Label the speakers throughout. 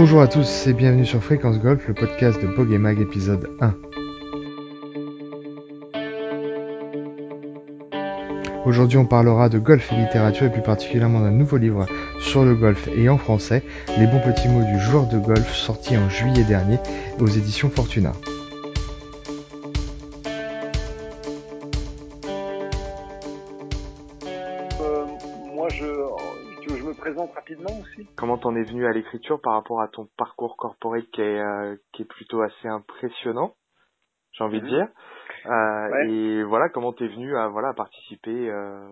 Speaker 1: Bonjour à tous et bienvenue sur Fréquence Golf, le podcast de Bog Mag épisode 1. Aujourd'hui on parlera de golf et littérature et plus particulièrement d'un nouveau livre sur le golf et en français, Les bons petits mots du joueur de golf sorti en juillet dernier aux éditions Fortuna.
Speaker 2: T'en es venu à l'écriture par rapport à ton parcours corporate qui est, euh, qui est plutôt assez impressionnant, j'ai envie de
Speaker 3: Mhm.
Speaker 2: dire. Euh,
Speaker 3: Ouais.
Speaker 2: Et voilà, comment t'es venu à voilà à participer, euh,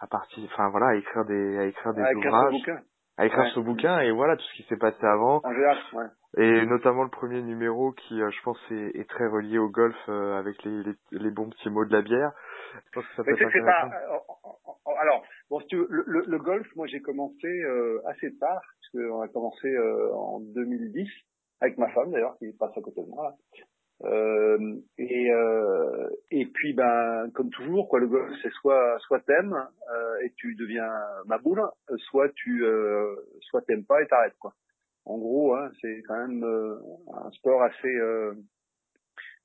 Speaker 2: à partir, enfin voilà, à écrire des, à écrire des
Speaker 3: À écrire ce
Speaker 2: ouvrages,
Speaker 3: bouquin.
Speaker 2: à écrire
Speaker 3: Ouais.
Speaker 2: ce bouquin et voilà tout ce qui s'est passé avant
Speaker 3: ouais.
Speaker 2: et notamment le premier numéro qui, euh, je pense, est, est très relié au golf euh, avec les, les, les bons petits mots de la bière. Je pense que ça peut être
Speaker 3: pas. euh, Alors, bon, si tu veux, le, le- le golf, moi, j'ai commencé euh, assez tard, parce qu'on a commencé euh, en 2010 avec ma femme d'ailleurs, qui passe à côté de moi. Là. Euh, et euh, et puis ben comme toujours quoi le golf c'est soit soit t'aimes euh, et tu deviens ma boule soit tu euh, soit t'aimes pas et t'arrêtes quoi en gros hein, c'est quand même euh, un sport assez euh,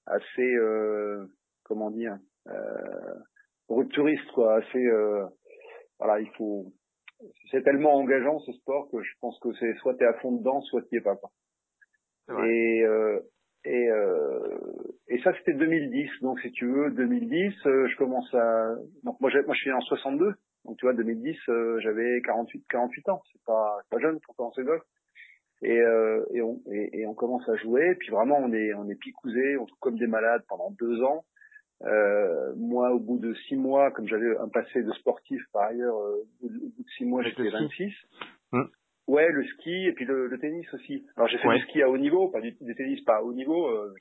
Speaker 3: assez euh, comment dire euh, rupturiste quoi assez euh, voilà il faut c'est tellement engageant ce sport que je pense que c'est soit t'es à fond dedans soit t'y es pas quoi. Et euh, et euh, et ça c'était 2010. Donc si tu veux 2010, euh, je commence à donc moi moi je suis en 62. Donc tu vois 2010 euh, j'avais 48 48 ans. C'est pas pas jeune pour commencer le golf. Et euh, et on et, et on commence à jouer. Puis vraiment on est on est picousés, on joue comme des malades pendant deux ans. Euh, moi, au bout de six mois, comme j'avais un passé de sportif par ailleurs, euh, au bout de six mois, j'étais
Speaker 2: le ski.
Speaker 3: 26.
Speaker 2: Hmm.
Speaker 3: Ouais, le ski et puis le, le tennis aussi. Alors j'ai fait
Speaker 2: Ouais.
Speaker 3: du ski à haut niveau, pas du, du tennis pas à haut niveau, euh,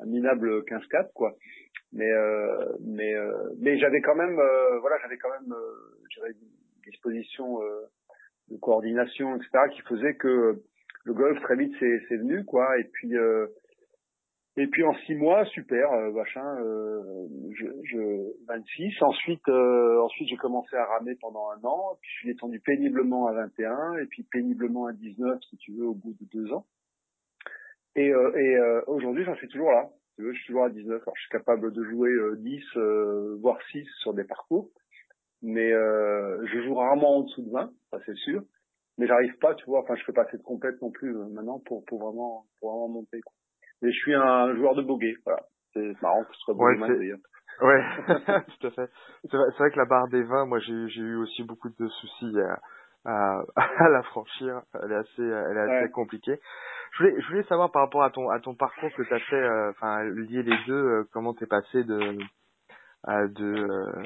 Speaker 3: un, un minable 15-4 quoi. Mais euh, mais euh, mais j'avais quand même euh, voilà j'avais quand même euh, j'avais une disposition euh, de coordination etc qui faisait que le golf très vite c'est c'est venu quoi et puis euh, et puis en six mois, super, euh, machin, euh, je, je 26. Ensuite, euh, ensuite j'ai commencé à ramer pendant un an, puis je suis descendu péniblement à 21, et puis péniblement à 19, si tu veux, au bout de deux ans. Et, euh, et euh, aujourd'hui, j'en suis toujours là. Tu veux, je suis toujours à 19. Alors, je suis capable de jouer euh, 10, euh, voire 6 sur des parcours, mais je joue rarement en dessous de 20, ça c'est sûr. Mais j'arrive pas, tu vois, enfin, je fais pas assez de complète non plus maintenant pour, pour vraiment, pour vraiment monter. Quoi. Mais je suis un joueur de bogey, voilà. C'est marrant que ce soit
Speaker 2: Ouais,
Speaker 3: bogeyman
Speaker 2: c'est-
Speaker 3: d'ailleurs.
Speaker 2: Ouais, tout à fait. C'est vrai, que la barre des 20, moi j'ai j'ai eu aussi beaucoup de soucis à, à, à la franchir. Elle est assez, elle est assez
Speaker 3: Ouais.
Speaker 2: compliquée. Je voulais, je voulais savoir par rapport à ton, à ton parcours que tu as fait, euh, enfin lier les deux, euh, comment t'es passé de, à- de, euh,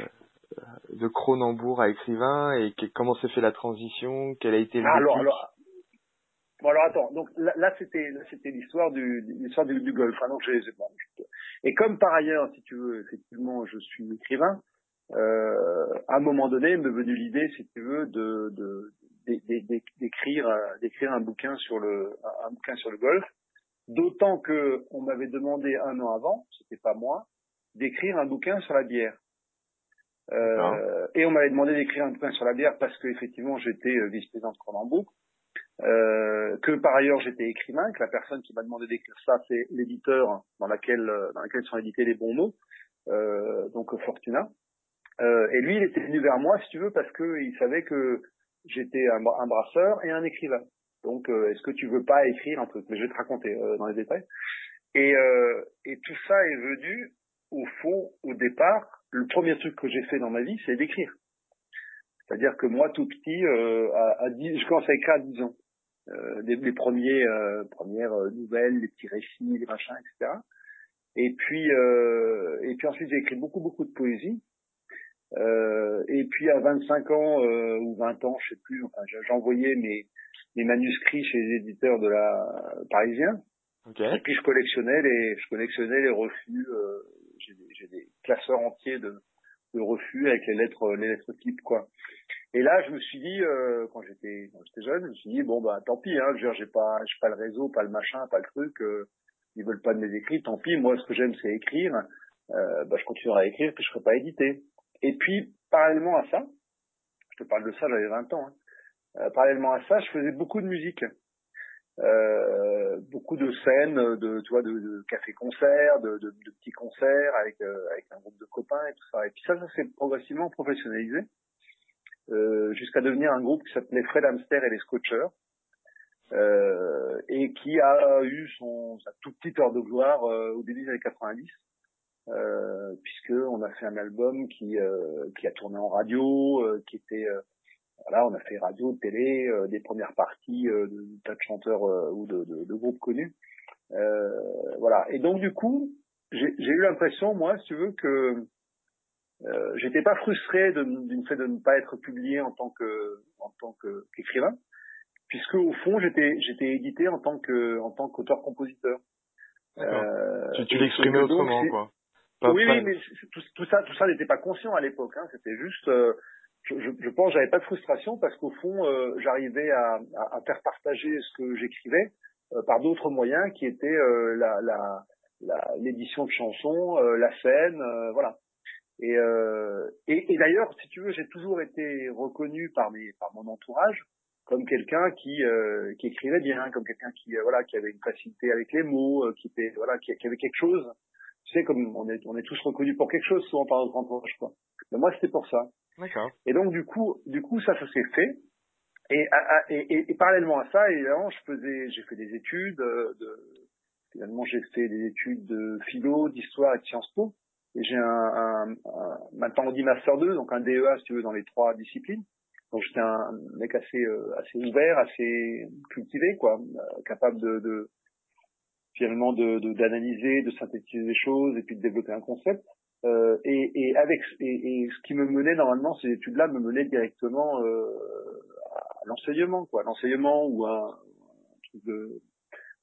Speaker 2: de Cronenbourg à écrivain et que- comment s'est fait la transition, quel a été le
Speaker 3: Ah, alors, alors, bon, alors attends. Donc là, là, c'était, là, c'était l'histoire du, l'histoire du, du golf. hein, donc j'ai, bon, et comme par ailleurs, si tu veux, effectivement, je suis écrivain. Euh, à un moment donné, m'est venue l'idée, si tu veux, de, de, d'é- d'é- d'é- d'écrire, euh, d'écrire un bouquin sur le, un un bouquin sur le golf. D'autant que on m'avait demandé un an avant, c'était pas moi, d'écrire un bouquin sur la bière. Euh, et on m'avait demandé d'écrire un bouquin sur la bière parce que effectivement j'étais euh, vice-président de Cronenbourg, euh, que par ailleurs j'étais écrivain, que la personne qui m'a demandé d'écrire ça c'est l'éditeur dans laquelle euh, dans lequel sont édités les bons mots, euh, donc Fortuna. Euh, et lui il était venu vers moi si tu veux parce que il savait que j'étais un, bra- un brasseur et un écrivain. Donc euh, est-ce que tu veux pas écrire un truc? Mais je vais te raconter dans les détails. Et, et tout ça est venu au fond, au départ, le premier truc que j'ai fait dans ma vie, c'est d'écrire. C'est-à-dire que moi, tout petit, euh, à, à 10, je commence à écrire à 10 ans. Euh, les, les premiers, euh, premières euh, nouvelles, les petits récits, les machins, etc. Et puis, euh, et puis ensuite, j'ai écrit beaucoup, beaucoup de poésie. Euh, et puis à 25 ans euh, ou 20 ans, je sais plus, enfin, j'envoyais mes, mes manuscrits chez les éditeurs de la Parisien.
Speaker 2: Ok.
Speaker 3: Et puis je collectionnais les, je collectionnais les refus. euh, j'ai des, j'ai des classeurs entiers de, de refus avec les lettres, les lettres types quoi. Et là, je me suis dit, euh, quand j'étais, j'étais jeune, je me suis dit bon bah tant pis, hein, je j'ai pas, j'ai pas le réseau, pas le machin, pas le truc. euh, ils veulent pas de mes écrits, tant pis. Moi, ce que j'aime, c'est écrire. Euh, bah, je continuerai à écrire, puis je serai pas édité. Et puis, parallèlement à ça, je te parle de ça, j'avais 20 ans. hein, euh, parallèlement à ça, je faisais beaucoup de musique. Euh, beaucoup de scènes, de, tu vois, de, de café-concert, de, de, de, petits concerts avec, euh, avec un groupe de copains et tout ça. Et puis ça, ça s'est progressivement professionnalisé euh, jusqu'à devenir un groupe qui s'appelait Fred Hamster et les Scotchers. Euh, et qui a eu son sa toute petite heure de gloire euh, au début des années 90 euh, puisque on a fait un album qui qui a tourné en radio qui était voilà, on a fait radio, télé, euh, des premières parties euh, de tas de chanteurs euh, ou de, de, de, groupes connus. voilà. Et donc du coup, j'ai eu l'impression, moi, si tu veux, que euh, j'étais pas frustré d'une fait de ne pas être publié en tant que en tant qu'écrivain, puisque au fond j'étais j'étais édité en tant que en tant qu'auteur compositeur.
Speaker 2: Euh, tu, tu l'exprimais autrement quoi.
Speaker 3: oui, oui, mais tout, tout, ça tout ça n'était pas conscient à l'époque. Hein, C'était juste je, je, pense j'avais pas de frustration parce qu'au fond euh, j'arrivais à, à, à, faire partager ce que j'écrivais euh, par d'autres moyens qui étaient euh, la, la, l'édition de chansons, la scène, voilà. Et, et, et d'ailleurs, si tu veux, j'ai toujours été reconnu par mes par mon entourage comme quelqu'un qui qui écrivait bien, comme quelqu'un qui voilà qui avait une facilité avec les mots, qui était voilà qui avait quelque chose. Tu sais, comme on est on est tous reconnus pour quelque chose souvent par notre entourage quoi. Mais moi c'était pour ça. Et donc du coup, du coup ça, ça s'est fait. Et, et, et, parallèlement à ça, évidemment, je faisais, j'ai fait des études. Euh, de, finalement, j'ai fait des études de philo, d'histoire et de Sciences Po. Et j'ai un, un, maintenant on dit master 2, donc un DEA si tu veux dans les trois disciplines. Donc j'étais un mec assez euh, assez ouvert, assez cultivé, quoi, euh, capable de, de finalement de d'analyser, de, de synthétiser des choses et puis de développer un concept. Euh, et, et, avec et, et, ce qui me menait normalement ces études-là me menaient directement euh, à l'enseignement, quoi, l'enseignement ou un, un, truc de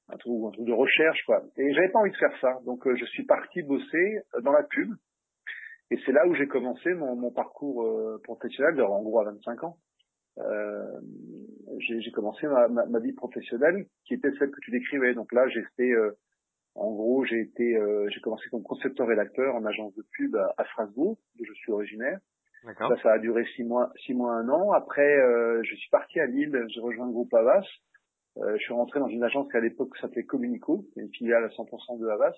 Speaker 3: un truc, un truc de recherche, quoi. Et j'avais pas envie de faire ça, donc euh, je suis parti bosser euh, dans la pub. Et c'est là où j'ai commencé mon, mon parcours euh, professionnel, en gros à 25 ans. j'ai commencé ma, ma, ma, vie professionnelle qui était celle que tu décrivais. Donc là, j'ai fait en gros, j'ai été, euh, j'ai commencé comme concepteur-rédacteur en agence de pub à, Strasbourg, d'où je suis originaire. Ça, ça a duré six mois, six mois, un an. Après, euh, je suis parti à Lille, j'ai rejoint le groupe Avas. Euh, je suis rentré dans une agence qui à l'époque s'appelait Communico, une filiale à 100% de Avas,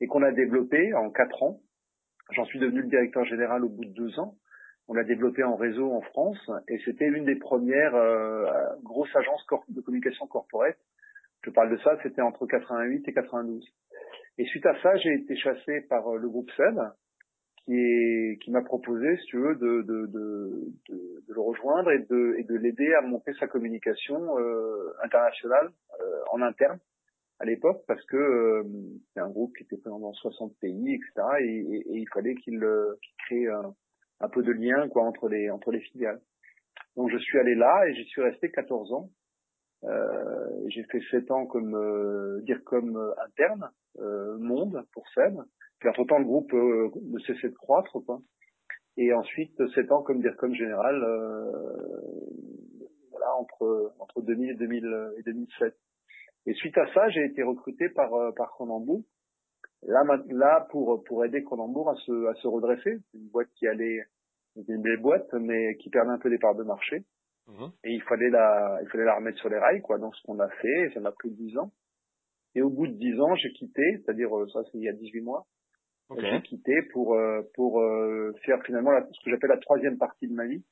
Speaker 3: et qu'on a développé en quatre ans. J'en suis devenu le directeur général au bout de deux ans. On l'a développé en réseau en France, et c'était une des premières grosses agences de communication corporate je parle de ça, c'était entre 88 et 92. Et suite à ça, j'ai été chassé par euh, le groupe SED, qui qui m'a proposé, si tu veux, de, de, de, de, le rejoindre et de, et de l'aider à monter sa communication euh, internationale euh, en interne à l'époque, parce que euh, c'est un groupe qui était présent dans 60 pays, etc. Et, et, et il fallait qu'il crée un, un, peu de lien quoi entre les entre les filiales. Donc je suis allé là et j'y suis resté 14 ans. Euh, j'ai fait sept ans comme euh, dire comme euh, interne monde pour Seb. Puis entre temps le groupe ne cessait de croître quoi. Et ensuite sept ans comme dire comme général voilà entre entre 2000 et 2000 et 2007. Et suite à ça, j'ai été recruté par par Cronenbourg. Là là pour pour aider Cronenbourg à se à se redresser, une boîte qui allait une belle boîte mais qui perdait un peu des parts de marché. Mhm. Et il fallait la, il fallait la remettre sur les rails, quoi. Donc ce qu'on a fait, ça m'a pris dix ans. Et au bout de dix ans, j'ai quitté, c'est-à-dire euh, ça c'est il y a 18 mois. J'ai quitté pour euh, pour euh, faire finalement la, ce que j'appelle la troisième partie de ma vie,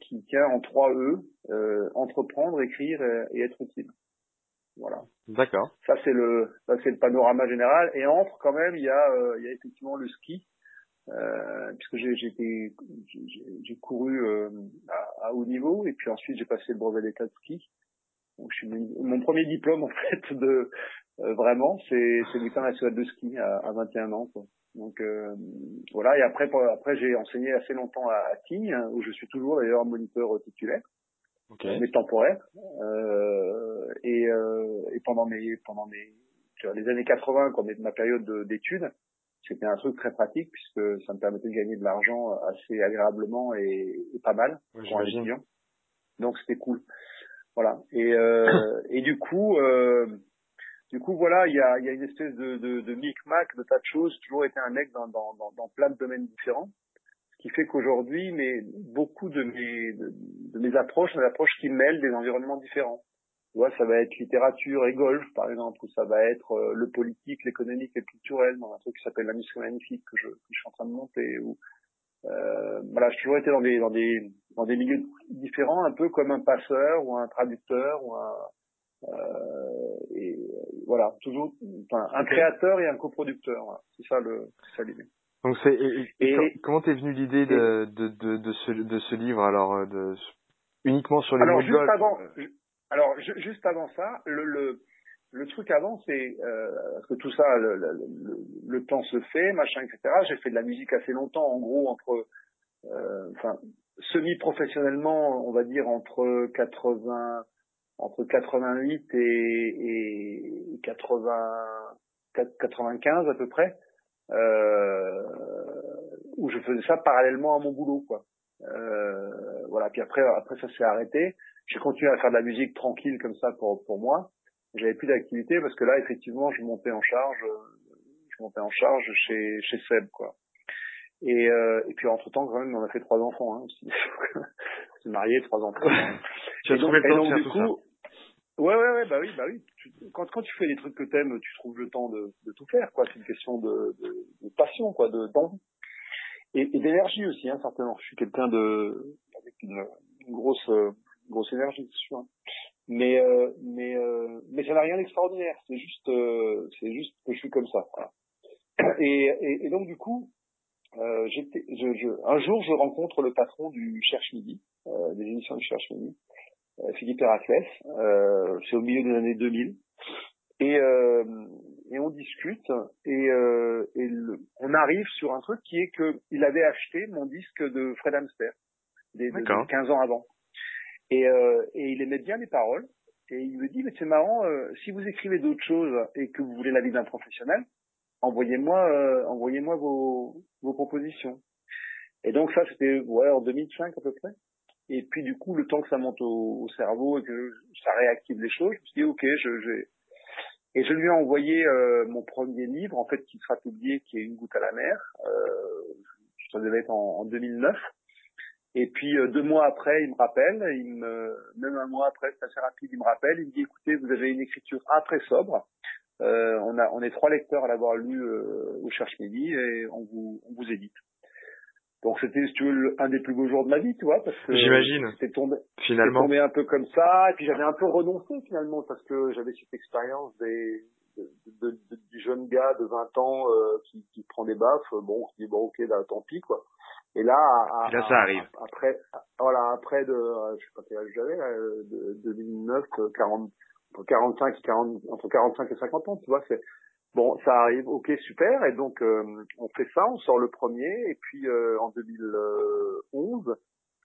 Speaker 3: qui tient en trois E entreprendre, écrire et, être utile. Voilà.
Speaker 2: D'accord.
Speaker 3: Ça c'est le ça c'est le panorama général. Et entre quand même, il y a il y a effectivement le ski euh, puisque j'ai j'ai couru euh, à, à, haut niveau et puis ensuite j'ai passé le brevet d'état de ski. Donc je suis mon premier diplôme en fait de euh, vraiment c'est c'est l'État national de ski à, à 21 ans quoi. Donc euh, voilà et après après j'ai enseigné assez longtemps à, à Tignes où je suis toujours d'ailleurs moniteur titulaire. Okay. mais temporaire et, et pendant mes pendant mes les années 80 quand ma période d'études c'était un truc très pratique puisque ça me permettait de gagner de l'argent assez agréablement et, pas mal pour un étudiant. Donc c'était cool. Voilà. Et, euh, et du coup, euh, du coup voilà, il y a, y a une espèce de, de, de micmac, de tas de choses. J'ai toujours été un mec dans, dans, dans, dans plein de domaines différents. Ce qui fait qu'aujourd'hui, mais beaucoup de mes, de, mes approches des approches qui mêlent des environnements différents. Vois, ça va être littérature et golf, par exemple, ou ça va être euh, le politique, l'économique et le culturel, dans un truc qui s'appelle la mission magnifique que je, que je suis en train de monter. Ou, euh, voilà, j'ai toujours été dans des, dans des, dans des milieux différents, un peu comme un passeur ou un traducteur ou un, euh, et voilà, toujours, enfin, un créateur et un coproducteur. C'est ça le, c'est ça l'idée.
Speaker 2: Donc c'est et, comment t'es venu l'idée de, de, de, de, ce de ce livre alors euh, de uniquement sur les
Speaker 3: alors, juste avant, alors juste avant ça, le, le truc avant, c'est euh, que tout ça, le, le, temps se fait, machin, etc. J'ai fait de la musique assez longtemps, en gros entre, euh, semi-professionnellement, on va dire entre 80, entre 88 et, et 80, 95 à peu près, euh, où je faisais ça parallèlement à mon boulot, quoi. Voilà. Puis après, après ça s'est arrêté. J'ai continué à faire de la musique tranquille comme ça pour pour moi. J'avais plus d'activité parce que là, effectivement, je montais en charge, je montais en charge chez chez Seb, quoi. Et, euh, et puis entre temps, quand même, on a fait trois enfants. Hein, aussi. on marié, trois enfants.
Speaker 2: tu as trouvé le temps de faire tout
Speaker 3: coup, ça. Ouais, ouais, ouais, bah oui, bah oui. quand quand tu fais les trucs que t'aimes, tu trouves le temps de, de tout faire, quoi. C'est une question de, de, de passion, quoi, de d'envie et, et d'énergie aussi, hein, certainement. Je suis quelqu'un de avec une, une grosse euh, grosse énergie, c'est sûr. Hein. Mais euh, mais euh, mais ça n'a rien d'extraordinaire. C'est juste euh, c'est juste que je suis comme ça. Voilà. Et, et, et, donc du coup, euh, j'étais, je, je, un jour, je rencontre le patron du Cherche Midi, euh, des émissions du Cherche Midi, euh, Philippe Héraclès. Euh, c'est au milieu des années 2000. Et, euh, et on discute et, euh, et le, on arrive sur un truc qui est que il avait acheté mon disque de Fred Amster des, de, 15 ans avant. Et, euh, et il aimait bien les paroles. Et il me dit, mais c'est marrant, euh, si vous écrivez d'autres choses et que vous voulez la vie d'un professionnel, envoyez-moi euh, envoyez-moi vos, vos propositions. Et donc ça, c'était ouais, en 2005 à peu près. Et puis du coup, le temps que ça monte au, au cerveau et que ça réactive les choses, je me suis dit, ok, je, je, et je lui ai envoyé euh, mon premier livre, en fait, qui sera publié, qui est Une goutte à la mer. Euh, ça devait être en 2009. Et puis euh, deux mois après, il me rappelle, il me, même un mois après, c'est assez rapide, il me rappelle, il me dit écoutez, vous avez une écriture très sobre. Euh, on a, on est trois lecteurs à l'avoir lu euh, au Cherche Midi et on vous, on vous édite. Donc c'était, si tu veux, un des plus beaux jours de ma vie, tu vois, parce que
Speaker 2: j'imagine.
Speaker 3: C'était tombé,
Speaker 2: finalement,
Speaker 3: tombé un peu comme ça, et puis j'avais un peu renoncé finalement parce que j'avais cette expérience des de, de, de, du jeune gars de 20 ans euh, qui, qui prend des baffes. Bon, on se dit bon, ok, là, tant pis quoi. Et là, à,
Speaker 2: là ça arrive.
Speaker 3: après, voilà, après de, je sais pas quel âge j'avais, de 2009, 40, entre 45 et 40, entre 45 et 50 ans, tu vois, c'est Bon, ça arrive, ok, super. Et donc, euh, on fait ça, on sort le premier. Et puis, euh, en 2011,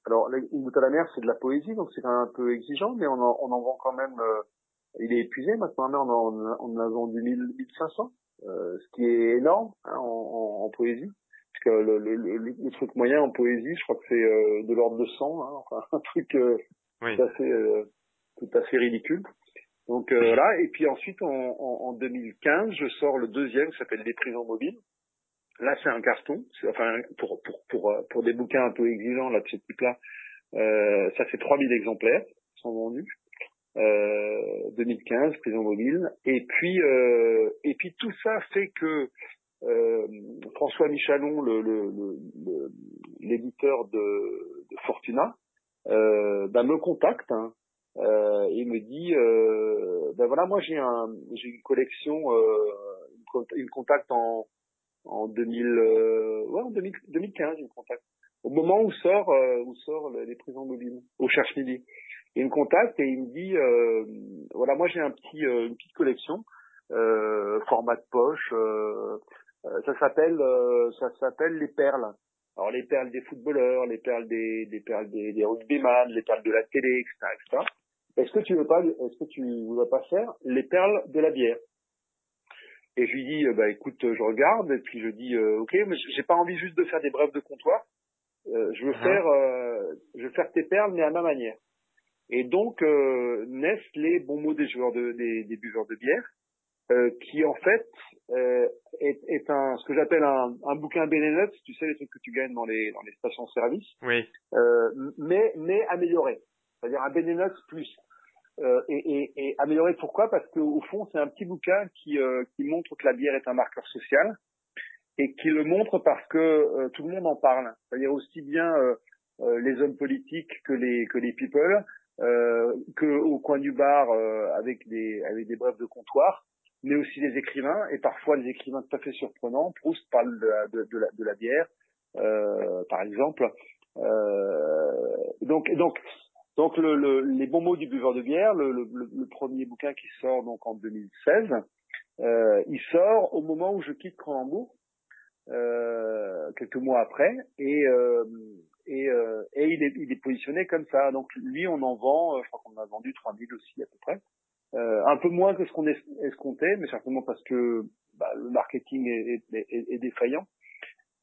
Speaker 3: alors, Une goutte à la mer, c'est de la poésie, donc c'est quand même un peu exigeant, mais on en, on en vend quand même... Euh, il est épuisé maintenant, mais on en, on a vendu 1500, ce qui est énorme hein, en, en, poésie. Que le, le, le, truc moyen en poésie, je crois que c'est de l'ordre de 100, hein, enfin, un truc oui. tout, assez, tout à fait ridicule. Donc euh, voilà, et puis ensuite en, en, en, 2015, je sors le deuxième qui s'appelle Des prisons mobiles. Là, c'est un carton. Enfin, pour, pour, pour, euh, pour des bouquins un peu exigeants là, de ce type-là, euh, ça fait 3000 exemplaires qui sont vendus. Euh, 2015, prison mobile. Et puis, euh, et puis tout ça fait que euh, François Michalon, l'éditeur de, de, Fortuna, euh, bah, me contacte hein, euh, il me dit euh, ben voilà moi j'ai un une collection euh, il me contacte en en 2000 euh, ouais en 2000, 2015 il me contacte au moment où sort où sort les prisons mobiles au cherche midi. Il me contacte et il me dit voilà moi j'ai un petit une petite collection format de poche ça s'appelle ça s'appelle les perles alors les perles des footballeurs, les perles des, des perles des, des rugbyman, les perles de la télé, etc., etc. Est-ce que tu veux pas, est-ce que tu voudrais pas faire les perles de la bière? Et je lui dis, euh, bah écoute, je regarde et puis je dis, euh, ok, mais j'ai pas envie juste de faire des brèves de comptoir. Euh, je veux uh-huh. faire, euh, je veux faire tes perles mais à ma manière. Et donc naissent les bons mots des joueurs de, des, des buveurs de bière, qui en fait est, est, un, ce que j'appelle un, un bouquin Benenut, tu sais les trucs que tu gagnes dans les dans les stations-service,
Speaker 2: oui.
Speaker 3: mais mais amélioré c'est-à-dire un Benenox plus. euh, et, et, et, amélioré pourquoi? Parce qu'au fond, c'est un petit bouquin qui, euh, qui montre que la bière est un marqueur social et qui le montre parce que euh, tout le monde en parle. C'est-à-dire aussi bien les hommes politiques que les que les people, que au coin du bar avec des avec des brefs de comptoir, mais aussi les écrivains et parfois les écrivains tout à fait surprenants. Proust parle de la, de, la, de la bière, par exemple. donc donc donc le, le, les bons mots du buveur de bière, le, le, premier bouquin qui sort donc en 2016, euh, il sort au moment où je quitte Cronenbourg, euh, quelques mois après, et euh, et, euh, et il, est, il est positionné comme ça. Donc lui, on en vend, euh, je crois qu'on en a vendu 3000 aussi à peu près, euh, un peu moins que ce qu'on escomptait, mais certainement parce que bah, le marketing est, est, est défaillant.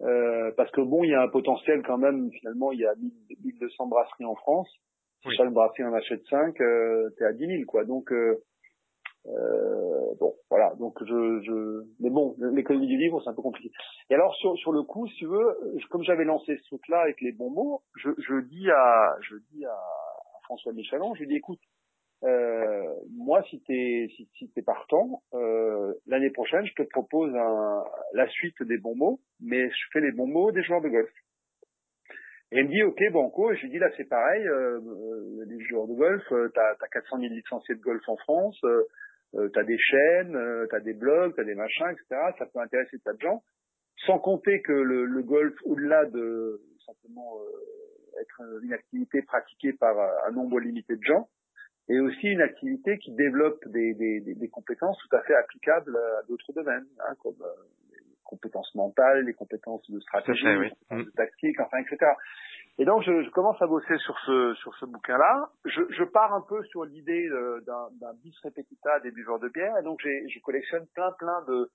Speaker 3: Euh, parce que bon, il y a un potentiel quand même. Finalement, il y a 1200 brasseries en France. Si oui. chaque brassier en achète 5, euh, t'es à 10 000, quoi. Donc, euh, euh, bon, voilà. Donc, je, je, mais bon, l'économie du livre, c'est un peu compliqué. Et alors, sur, sur le coup, si tu veux, comme j'avais lancé ce truc-là avec les bons mots, je, je dis à, je dis à François Michelon, je lui dis, écoute, euh, moi, si t'es si, t'es partant, euh, l'année prochaine, je te propose un, la suite des bons mots, mais je fais les bons mots des joueurs de golf. Et il me dit, ok, Banco, et je lui dis, là, c'est pareil, euh, euh, les joueurs de golf, euh, t'as as 400 000 licenciés de golf en France, t'as des chaînes, t'as des blogs, t'as des machins, etc. Ça peut intéresser tas de gens. Sans compter que le, le golf, au-delà de simplement être une activité pratiquée par un nombre limité de gens, est aussi une activité qui développe des, des, des, compétences tout à fait applicables à d'autres domaines, hein, comme compétences mentales, les compétences de stratégie, fait, oui. de tactique, enfin, etc. Et donc, je, je, commence à bosser sur ce sur ce bouquin-là. Je, je, pars un peu sur l'idée d'un bis repetita des buveurs de bière, et donc je collectionne plein plein de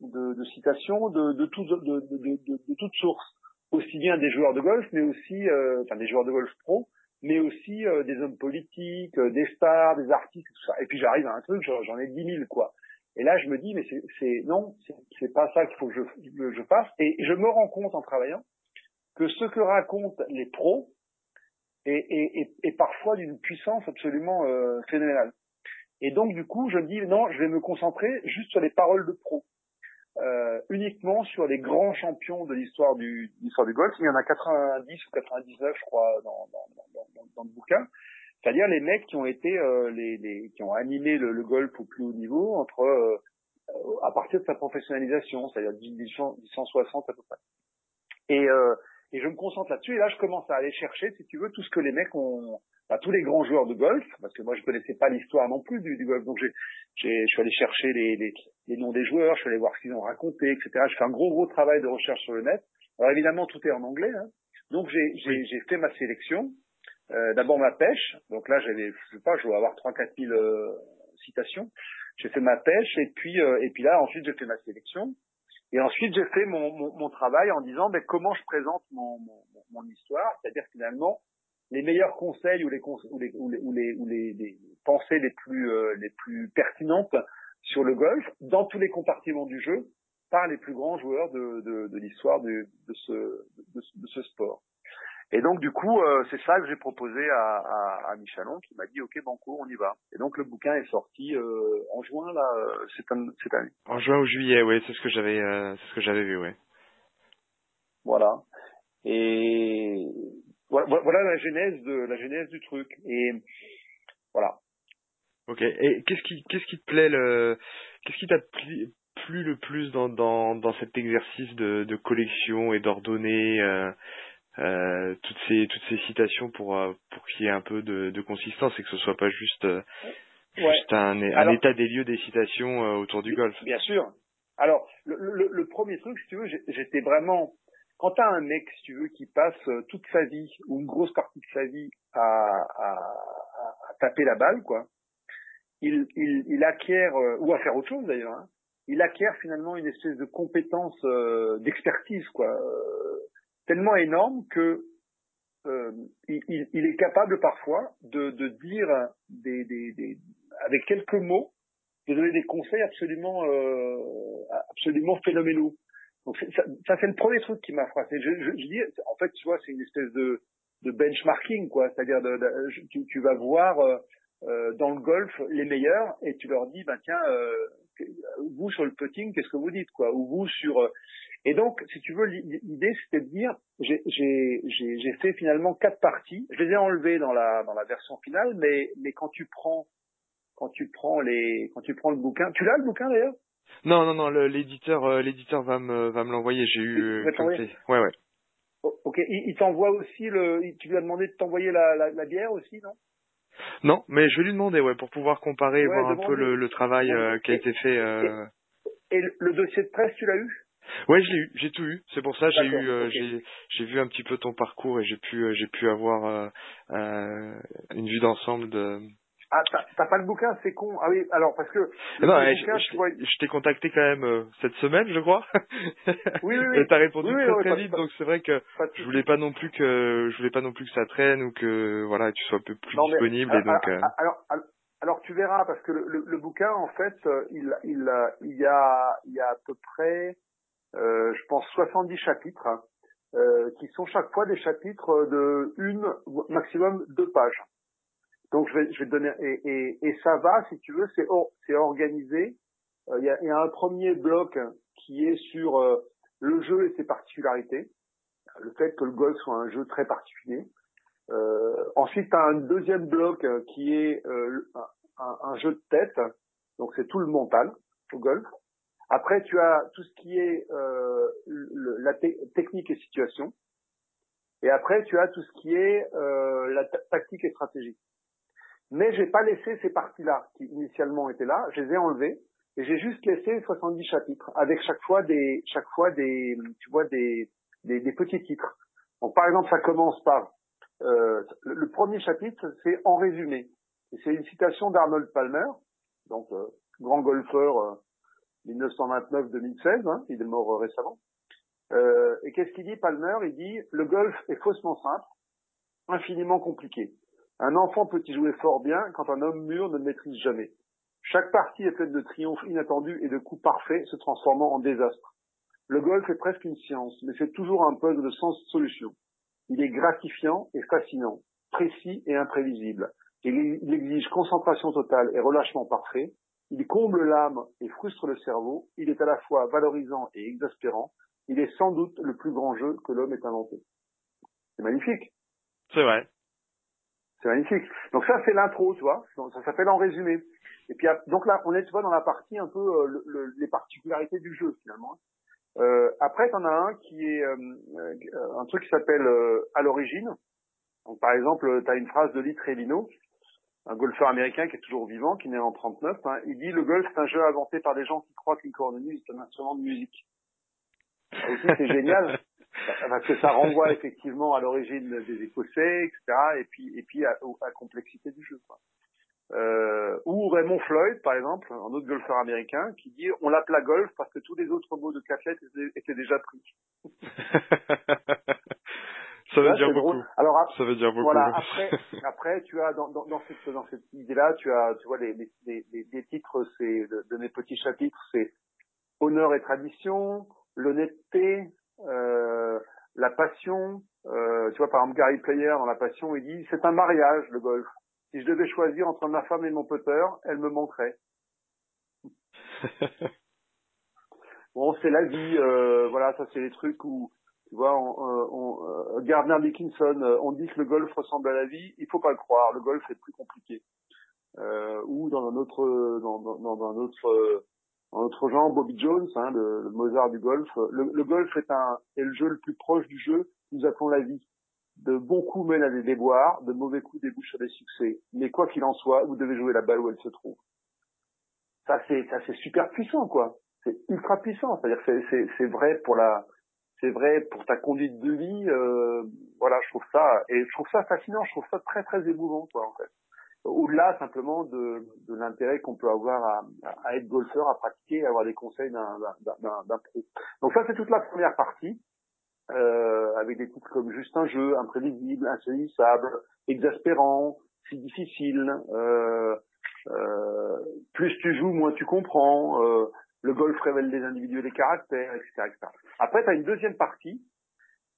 Speaker 3: de, de citations de de, tout, de, de, de, de toutes sources, aussi bien des joueurs de golf, mais aussi euh, enfin des joueurs de golf pro, mais aussi euh, des hommes politiques, euh, des stars, des artistes, tout ça. Et puis j'arrive à un truc, j'en ai 10 000 quoi. Et là, je me dis, mais c'est non, c'est pas ça qu'il faut que je, je fasse. Et je me rends compte en travaillant que ce que racontent les pros est, est, est, est parfois d'une puissance absolument euh, phénoménale. Et donc, du coup, je me dis, non, je vais me concentrer juste sur les paroles de pros. Euh, uniquement sur les grands champions de l'histoire du, du golf. Il y en a 90 ou 99, je crois, dans, dans, dans, dans le bouquin. C'est-à-dire les mecs qui ont été euh, les, les, qui ont animé le, le, golf au plus haut niveau entre euh, à partir de sa professionnalisation, c'est-à-dire 1860 à peu près. Et, euh, et je me concentre là-dessus et là je commence à aller chercher, si tu veux, tout ce que les mecs ont, bah, tous les grands joueurs de golf, parce que moi je connaissais pas l'histoire non plus du, du golf, donc j'ai, je suis allé chercher les, les, les, noms des joueurs, je suis allé voir ce qu'ils ont raconté, etc. Je fais un gros gros travail de recherche sur le net. Alors évidemment tout est en anglais, hein. donc j'ai, j'ai, j'ai fait ma sélection. Euh, D'abord ma pêche, donc là j'avais, je sais pas, je dois avoir 3-4 000 euh, citations. J'ai fait ma pêche et puis euh, et puis là ensuite j'ai fait ma sélection et ensuite j'ai fait mon, mon, mon, travail en disant ben, comment je présente mon, mon, mon histoire, c'est-à-dire finalement les meilleurs conseils ou les les ou les, ou les, ou les, pensées les plus euh, les plus pertinentes sur le golf dans tous les compartiments du jeu par les plus grands joueurs de, de, de l'histoire de, de, ce, de ce sport. Et donc du coup, euh, c'est ça que j'ai proposé à, à, à, Michelon, qui m'a dit OK, banco, on y va. Et donc le bouquin est sorti euh, en juin là, euh, cette, cette année.
Speaker 2: En juin ou juillet, oui, c'est ce que j'avais, euh, c'est ce que j'avais vu, oui.
Speaker 3: Voilà. Et voilà, voilà, la genèse de la genèse du truc. Et voilà.
Speaker 2: Ok. Et qu'est-ce qui, qu'est-ce qui te plaît le, qu'est-ce qui t'a plu, plu le plus dans dans dans cet exercice de, de collection et d'ordonner euh, euh, toutes ces toutes ces citations pour euh, pour qu'il y ait un peu de, de consistance et que ce soit pas juste euh, ouais. juste un, un Alors, état des lieux des citations euh, autour du golf.
Speaker 3: Bien sûr. Alors le, le, le premier truc, si tu veux, j'étais vraiment quand t'as un mec, si tu veux, qui passe toute sa vie ou une grosse partie de sa vie à, à, à taper la balle, quoi, il, il, il acquiert ou à faire autre chose d'ailleurs. Hein, il acquiert finalement une espèce de compétence euh, d'expertise, quoi. Tellement énorme que euh, il, il, est capable parfois de, de dire des, des, des, avec quelques mots, de donner des conseils absolument euh, absolument phénoménaux. Donc ça, ça c'est le premier truc qui m'a frappé. Je, je, je, dis, en fait, tu vois, c'est une espèce de, de benchmarking, quoi. C'est-à-dire, de, de, tu, tu, vas voir, euh, euh, dans le golf les meilleurs et tu leur dis, ben tiens, euh, vous sur le putting, qu'est-ce que vous dites quoi? Ou vous sur euh, et donc, si tu veux, l'idée c'était de dire, j'ai fait finalement quatre parties. Je les ai enlevées dans la dans la version finale, mais mais quand tu prends quand tu prends les quand tu prends le bouquin, tu l'as le bouquin d'ailleurs?
Speaker 2: Non non non, l'éditeur l'éditeur va me va me l'envoyer. J'ai eu ouais ouais.
Speaker 3: Ok, il, t'envoie aussi le. Tu lui as demandé de t'envoyer la, la, la bière aussi, non?
Speaker 2: Non, mais je vais lui demander, ouais, pour pouvoir comparer, voir un peu le, le travail euh, qui a été fait. Euh...
Speaker 3: Et, le dossier de presse, tu l'as eu?
Speaker 2: Ouais, je l'ai eu, j'ai tout eu. C'est pour ça j'ai eu, euh, j'ai, j'ai vu un petit peu ton parcours et j'ai pu, euh, j'ai pu avoir une vue d'ensemble de,
Speaker 3: ah, t'as pas le bouquin, c'est con. Ah oui, alors parce que.
Speaker 2: non, je, t'ai contacté quand même euh, cette semaine, je crois.
Speaker 3: Oui, oui.
Speaker 2: Et t'as répondu très très vite, donc c'est vrai que je voulais pas non plus que je voulais pas non plus que ça traîne ou que voilà tu sois un peu plus disponible et donc.
Speaker 3: Euh, alors, alors, tu verras parce que le, le, bouquin en fait euh, il il il y a il y a à peu près je pense 70 chapitres hein, qui sont chaque fois des chapitres de une maximum deux pages. Donc je vais, je vais donner et, et, et ça va si tu veux, c'est c'est organisé. Euh, il y, a, y, a, un premier bloc qui est sur euh, le jeu et ses particularités, le fait que le golf soit un jeu très particulier. Euh, ensuite, tu as un deuxième bloc qui est euh, un, un, jeu de tête, donc c'est tout le mental au golf. Après, tu as tout ce qui est le, la technique et situation. Et après, tu as tout ce qui est la tactique et stratégie. Mais j'ai pas laissé ces parties-là qui initialement étaient là, je les ai enlevées et j'ai juste laissé 70 chapitres avec chaque fois des chaque fois des tu vois des, des petits titres. Donc par exemple, ça commence par euh, le, premier chapitre, c'est en résumé. C'est une citation d'Arnold Palmer, donc euh, grand golfeur euh, 1929-2016, hein, il est mort récemment. Euh, et qu'est-ce qu'il dit Palmer? Il dit le golf est faussement simple, infiniment compliqué. Un enfant peut y jouer fort bien quand un homme mûr ne le maîtrise jamais. Chaque partie est faite de triomphes inattendus et de coups parfaits se transformant en désastre. Le golf est presque une science, mais c'est toujours un puzzle de sens solution. Il est gratifiant et fascinant, précis et imprévisible. Il exige concentration totale et relâchement parfait. Il comble l'âme et frustre le cerveau. Il est à la fois valorisant et exaspérant. Il est sans doute le plus grand jeu que l'homme ait inventé. C'est magnifique.
Speaker 2: C'est vrai.
Speaker 3: C'est magnifique. Donc ça, c'est l'intro, tu vois. ça s'appelle en résumé. Et puis donc là, on est, tu vois, dans la partie un peu euh, le, les particularités du jeu finalement. Euh, après, t'en as un qui est euh, euh, un truc qui s'appelle à l'origine. Donc par exemple, tu as une phrase de Lee Trevino, un golfeur américain qui est toujours vivant, qui naît en 39. Hein. il dit le golf c'est un jeu inventé par des gens qui croient qu'une cornemuse est un instrument de musique. Ça aussi, c'est génial. parce que ça renvoie effectivement à l'origine des Écossais, etc. Et puis et puis à, la complexité du jeu. Quoi. Euh, ou Raymond Floyd, par exemple, un autre golfeur américain, qui dit on l'appela golf parce que tous les autres mots de cassette étaient déjà pris.
Speaker 2: Ça veut dire beaucoup. Alors, ça veut dire beaucoup.
Speaker 3: Voilà. Après, après, tu as dans, dans, dans cette dans cette idée-là, tu as, tu vois, les les, les, les titres, c'est de, de, mes petits chapitres, c'est honneur et tradition, l'honnêteté, euh, la passion, euh, tu vois, par exemple, Gary Player dans La Passion, il dit, c'est un mariage, le golf. Si je devais choisir entre ma femme et mon putter, elle me manquerait. bon, c'est la vie, euh, voilà, ça c'est les trucs où, tu vois, on, on, Gardner Dickinson, on dit que le golf ressemble à la vie, il faut pas le croire, le golf est plus compliqué. ou dans un autre, dans, dans, dans un autre en autre genre, Bobby Jones, hein, le, Mozart du golf. Le, golf est, un, est le jeu le plus proche du jeu nous appelons la vie. De bons coups mènent à des déboires, de mauvais coups débouchent sur des succès. Mais quoi qu'il en soit, vous devez jouer la balle où elle se trouve. Ça c'est ça c'est super puissant quoi. C'est ultra puissant. C'est-à-dire que c'est c'est vrai pour la c'est vrai pour ta conduite de vie. Euh, voilà, je trouve ça et je trouve ça fascinant. Je trouve ça très très émouvant quoi en fait au-delà simplement de, de l'intérêt qu'on peut avoir à, à, être golfeur, à pratiquer, à avoir des conseils d'un pro. Donc ça, c'est toute la première partie, euh, avec des titres comme Juste un jeu, imprévisible, insaisissable, exaspérant, si difficile, euh, euh, plus tu joues, moins tu comprends, euh, le golf révèle des individus et des caractères, etc. etc. Après, tu as une deuxième partie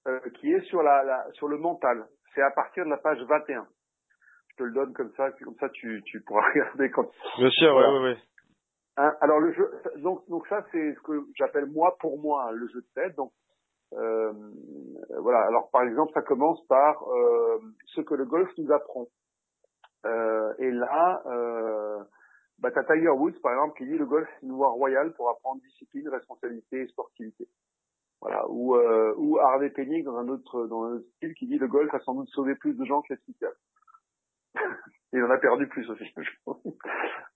Speaker 3: euh, qui est sur, la, la, sur le mental. C'est à partir de la page 21 te le donne comme ça, comme ça tu, tu pourras regarder quand.
Speaker 2: Bien sûr, voilà. ouais, ouais,
Speaker 3: Hein, alors le jeu, donc donc ça c'est ce que j'appelle moi pour moi le jeu de tête. Donc euh, voilà. Alors par exemple, ça commence par euh, ce que le golf nous apprend. Euh, et là, euh, bah, t'as Tiger Woods par exemple qui dit le golf c'est une voie royale pour apprendre discipline, responsabilité et sportivité. Voilà. Ou euh, ou Harvey Penny dans un autre dans un autre style qui dit le golf a sans doute sauvé plus de gens que la il en a perdu plus aussi.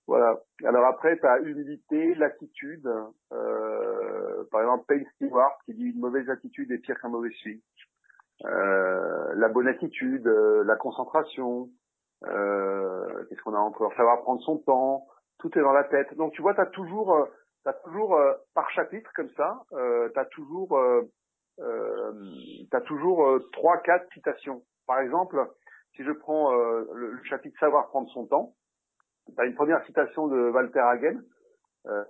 Speaker 3: voilà. Alors après, tu as humilité, l'attitude. Euh, par exemple, Payne Stewart qui dit une mauvaise attitude est pire qu'un mauvais swing. Euh, la bonne attitude, euh, la concentration. Euh, Qu'est-ce qu'on a encore? Savoir prendre son temps. Tout est dans la tête. Donc tu vois, tu as toujours, euh, t'as toujours par chapitre comme ça, euh, tu as toujours, euh, as toujours trois, quatre citations. Par exemple, si je prends euh, le, chapitre Savoir prendre son temps, tu as une première citation de Walter Hagen. Euh,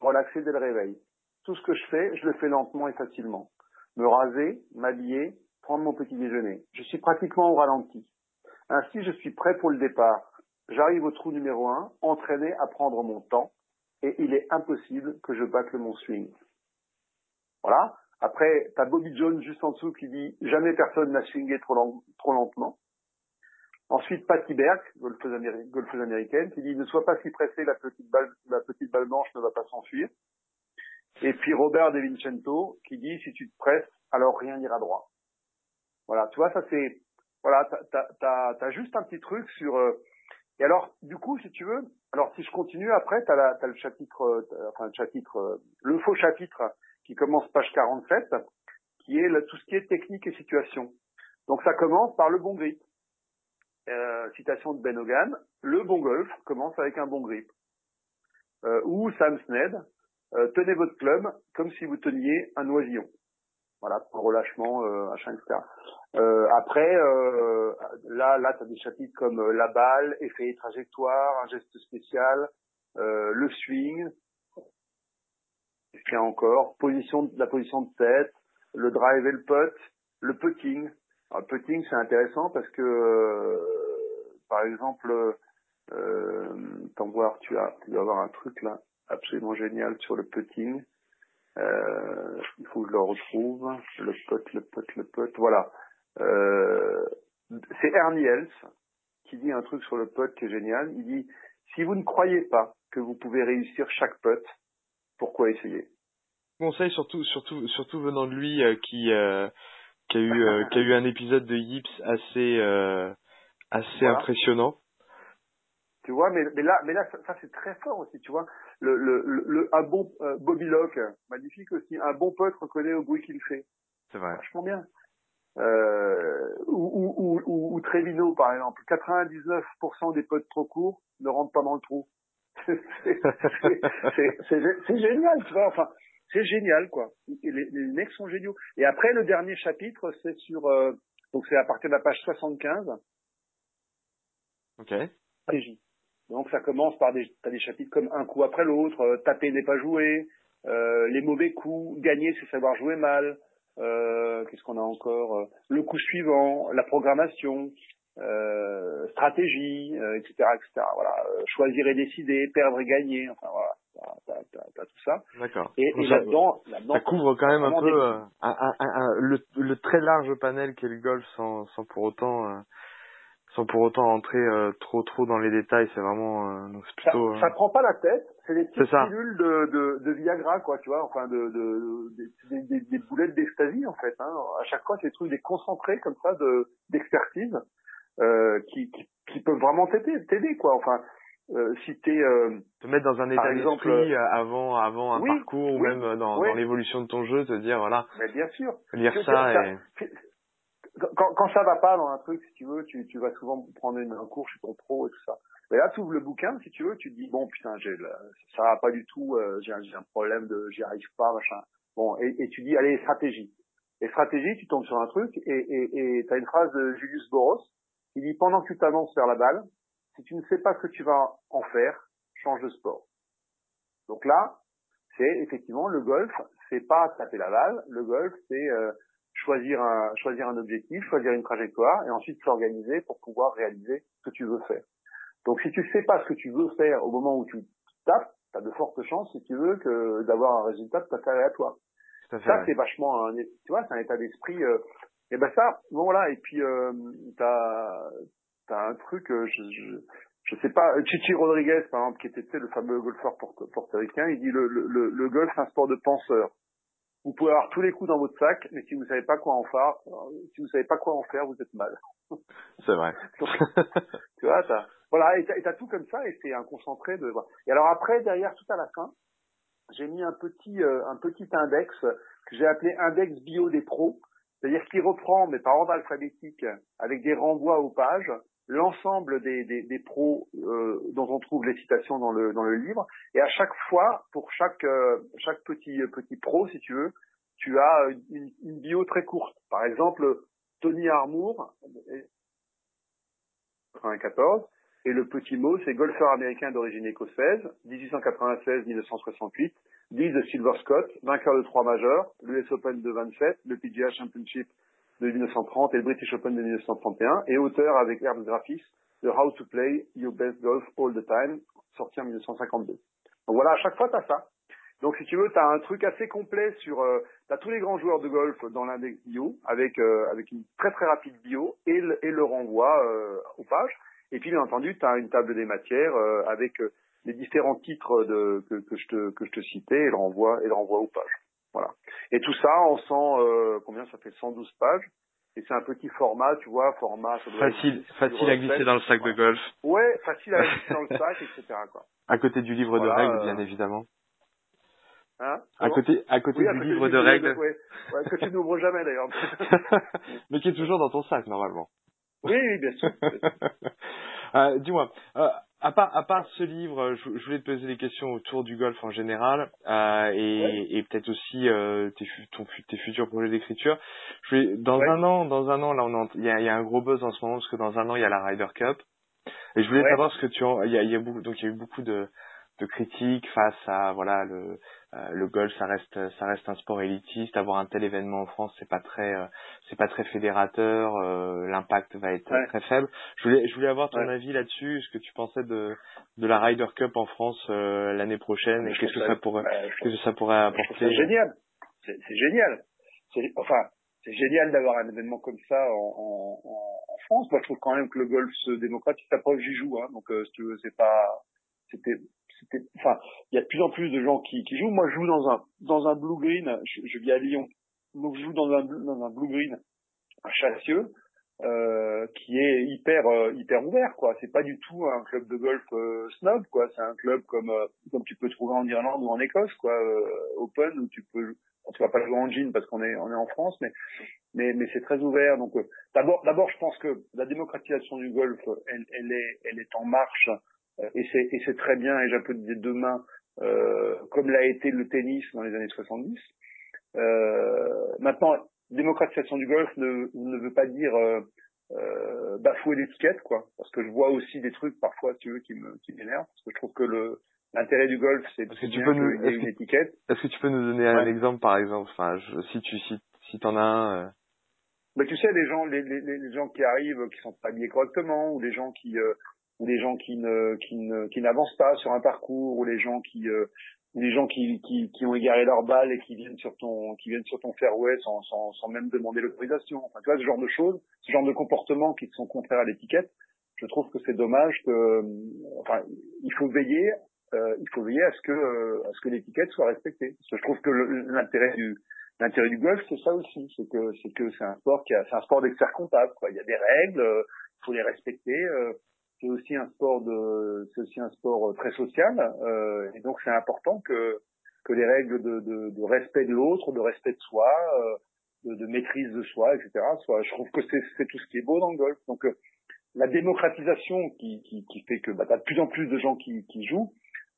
Speaker 3: relaxer dès le réveil. Tout ce que je fais, je le fais lentement et facilement. Me raser, m'habiller, prendre mon petit déjeuner. Je suis pratiquement au ralenti. Ainsi, je suis prêt pour le départ. J'arrive au trou numéro un, entraîné à prendre mon temps, et il est impossible que je bâcle mon swing. Voilà. Après, tu as Bobby Jones juste en dessous qui dit jamais personne n'a swingé trop, lentement. Ensuite, Patty Berg, golfeuse, américaine, qui dit ne sois pas si pressé, la petite balle, la petite balle blanche ne va pas s'enfuir. Et puis Robert De Vincento qui dit si tu te presses, alors rien n'ira droit. Voilà, tu vois, ça c'est, voilà, t'as as, juste un petit truc sur. Euh, et alors, du coup, si tu veux, alors si je continue après, t'as as le chapitre, euh, enfin le chapitre, euh, le faux chapitre qui commence page 47, qui est tout ce qui est technique et situation. Donc ça commence par le bon grip. Euh, citation de Ben Hogan, le bon golf commence avec un bon grip. Euh, ou Sam Sned, euh, tenez votre club comme si vous teniez un oisillon. Voilà, pour relâchement, euh, machin, etc. Euh, après, euh, là, là, tu as des chapitres comme la balle, effet et trajectoire, un geste spécial, le swing, qu'il encore position, la position de tête, le drive et le putt, le putting. le putting, c'est intéressant parce que, euh, par exemple, euh, t'en voir, tu as, tu dois avoir un truc là absolument génial sur le putting. Euh, il faut que je le retrouve. Le putt, le putt, le putt. Voilà. Euh, c'est Ernie Els qui dit un truc sur le putt qui est génial. Il dit si vous ne croyez pas que vous pouvez réussir chaque putt, pourquoi essayer?
Speaker 2: Conseil surtout surtout surtout venant de lui euh, qui euh, qui a eu euh, qui a eu un épisode de Yips assez assez impressionnant.
Speaker 3: Tu vois, mais, mais là, mais là, ça, c'est très fort aussi, tu vois. Le, le, le, un bon Bobby Locke, magnifique aussi. Un bon pote reconnaît au bruit qu'il fait.
Speaker 2: C'est vrai.
Speaker 3: Vachement bien. Euh, ou, ou, ou, ou, Trevino, par exemple. 99% des potes trop courts ne rentrent pas dans le trou. c'est génial, tu vois. Enfin, c'est génial, quoi. Les, les, mecs sont géniaux. Et après, le dernier chapitre, c'est sur, euh, donc c'est à partir de la page 75.
Speaker 2: Ok.
Speaker 3: Stratégie. Donc ça commence par des, t'as des chapitres comme un coup après l'autre, euh, taper n'est pas jouer, euh, les mauvais coups, gagner c'est savoir jouer mal, qu'est-ce qu'on a encore, euh, le coup suivant, la programmation, euh, stratégie, etc., etc. Voilà, choisir et décider, perdre et gagner, enfin voilà t'as tout ça.
Speaker 2: D'accord.
Speaker 3: Et, et là-dedans,
Speaker 2: ça couvre quand même un peu euh, un, un, un, le, le, très large panel qu'est le golf sans, sans pour autant euh, sans pour autant entrer euh, trop trop dans les détails. C'est vraiment plutôt.
Speaker 3: Ça, ça, prend pas la tête. C'est des petites pilules de, de, de, Viagra, quoi, tu vois, enfin de, de, des, des, des boulettes d'ecstasy en fait. Hein. À chaque fois, c'est des trucs des concentrés comme ça de d'expertise qui, qui, qui peuvent vraiment t'aider, quoi. Enfin, euh, si t'es euh,
Speaker 2: te mettre dans un état d'esprit euh, avant avant un parcours ou même dans, dans l'évolution de ton jeu te dire voilà
Speaker 3: mais bien sûr
Speaker 2: lire ça, et
Speaker 3: quand, quand ça va pas dans un truc si tu veux tu, tu vas souvent prendre une, un cours chez ton pro et tout ça mais là tu ouvres le bouquin si tu veux tu te dis bon putain j'ai ça va pas du tout euh, j'ai un, un, problème de j'y arrive pas machin bon et, et tu dis allez stratégie et stratégie tu tombes sur un truc et et et t'as une phrase de Julius Boros qui dit pendant que tu t'avances vers la balle si tu ne sais pas ce que tu vas en faire, change de sport. Donc là, c'est effectivement le golf, c'est pas taper la balle. Le golf, c'est euh, choisir un, choisir un objectif, choisir une trajectoire et ensuite s'organiser pour pouvoir réaliser ce que tu veux faire. Donc si tu sais pas ce que tu veux faire au moment où tu tapes, tu as de fortes chances, si tu veux, que d'avoir un résultat tout à fait aléatoire. Ça, c'est vachement un, tu vois, c'est un état d'esprit. Euh, et ben ça, bon voilà. Et puis euh, t'as t'as un truc, euh, je, je, je sais pas, Chichi Rodriguez par exemple, qui était le fameux golfeur portoricain, il dit le, le, le golf c'est un sport de penseur. Vous pouvez avoir tous les coups dans votre sac, mais si vous savez pas quoi en faire, si vous savez pas quoi en faire, vous êtes mal.
Speaker 2: C'est vrai.
Speaker 3: tu vois, t'as, voilà, et t'as, tout comme ça, et c'est un concentré de. Et alors après, derrière, tout à la fin, j'ai mis un petit, euh, un petit index que j'ai appelé index bio des pros, c'est-à-dire qui reprend, mais par ordre alphabétique, avec des renvois aux pages, l'ensemble des, des, pros euh, dont on trouve les citations dans le, dans le livre. Et à chaque fois, pour chaque, euh, chaque petit, petit pro, si tu veux, tu as une bio très courte. Par exemple, Tony Armour, 94, et le petit mot, c'est golfeur américain d'origine écossaise, 1896-1968, dit de Silver Scott, vainqueur de trois majeurs, l'US Open de 27, le PGA Championship de 1930 et le British Open de 1931, et auteur avec Herb Graphis de How to Play Your Best Golf All the Time, sorti en 1952. Donc voilà, à chaque fois, tu as ça. Donc si tu veux, tu as un truc assez complet sur... Euh, tu tous les grands joueurs de golf dans l'index bio, avec, euh, avec une très très rapide bio, et le, et le renvoi euh, aux pages. Et puis bien entendu, tu as une table des matières euh, avec les différents titres de, que, que, je te, que je te citais, et le renvoi, et le renvoi aux pages. Voilà. Et tout ça en 100, euh, combien ça fait? 112 pages. Et c'est un petit format, tu vois, format.
Speaker 2: facile, facile à glisser dans le sac de golf.
Speaker 3: Ouais, facile à glisser dans le sac, etc. Quoi.
Speaker 2: À côté du livre de règles, bien euh, évidemment.
Speaker 3: Hein
Speaker 2: à côté, à côté du livre de règles.
Speaker 3: ouais, ouais, que tu n'ouvres jamais d'ailleurs.
Speaker 2: Mais qui est toujours dans ton sac normalement.
Speaker 3: Oui, oui, bien sûr.
Speaker 2: euh, Dis-moi, euh, à part, à part ce livre, je, voulais te poser des questions autour du golf en général euh, et, et peut-être aussi euh, tes, ton, tes futurs projets d'écriture. Je dans un an, dans un an, là, on il y a, y a, un gros buzz en ce moment parce que dans un an il y a la Ryder Cup. Et je voulais savoir ce que tu, il y a, il y a beaucoup, donc il y a eu beaucoup de, de critiques face à voilà le euh, le golf ça reste ça reste un sport élitiste. Avoir un tel événement en France c'est pas très euh, c'est pas très fédérateur euh, l'impact va être très faible. Je voulais je voulais avoir ton avis là-dessus. Ce que tu pensais de de la Ryder Cup en France l'année prochaine et qu'est-ce que ça pourrait qu'est-ce que ça pourrait apporter?
Speaker 3: c'est génial. C'est génial enfin c'est génial d'avoir un événement comme ça en, en, en, France. Moi je trouve quand même que le golf se démocratise. Preuve j'y joue hein, donc si tu veux c'est pas c'était c'était, enfin, il y a de plus en plus de gens qui, qui jouent. Moi, je joue dans un, dans un blue green. Je, je vis à Lyon. Donc, je joue dans un, dans un blue green, un chassieux, euh, qui est hyper, euh, hyper ouvert, quoi. C'est pas du tout un club de golf euh, snob, quoi. C'est un club comme, euh, comme tu peux trouver en Irlande ou en Écosse, quoi. open, où tu peux, tu vas pas jouer en jean parce qu'on est, on est en France, mais, mais, mais c'est très ouvert. Donc, d'abord, d'abord, je pense que la démocratisation du golf, elle, elle est, elle est en marche euh, et c'est et c'est très bien et j'applaudis demain euh, comme l'a été le tennis dans les années 70. Euh, maintenant, démocratisation du golf ne, ne veut pas dire euh, euh, bafouer l'étiquette, quoi. Parce que je vois aussi des trucs parfois, tu veux, qui me qui m'énervent. Parce que je trouve que le l'intérêt du golf, c'est
Speaker 2: que tu peux nous une étiquette. Est-ce que tu peux nous donner un exemple, par exemple, enfin, je, si tu si si t'en as un. Euh...
Speaker 3: Mais tu sais, les gens les, les, les gens qui arrivent, qui sont pas habillés correctement, ou les gens qui euh, ou les gens qui ne qui ne qui n'avancent pas sur un parcours ou les gens qui euh, les gens qui, qui, qui ont égaré leur balle et qui viennent sur ton qui viennent sur ton fairway sans, sans, sans même demander l'autorisation. Enfin, tu vois ce genre de choses, ce genre de comportements qui sont contraires à l'étiquette. Je trouve que c'est dommage que enfin il faut veiller euh, il faut veiller à ce que euh, à ce que l'étiquette soit respectée. Parce que je trouve que l'intérêt du l'intérêt du golf c'est ça aussi, c'est que c'est que c'est un sport qui a c'est un sport d'expert comptable quoi. Il y a des règles, il faut les respecter c'est aussi un sport de c'est aussi un sport euh, très social euh, et donc c'est important que que les règles de, de, de respect de l'autre, de respect de soi, euh, de, de, maîtrise de soi, etc. Soit, je trouve que c'est tout ce qui est beau dans le golf. Donc euh, la démocratisation qui, qui, qui fait que bah, as de plus en plus de gens qui, qui jouent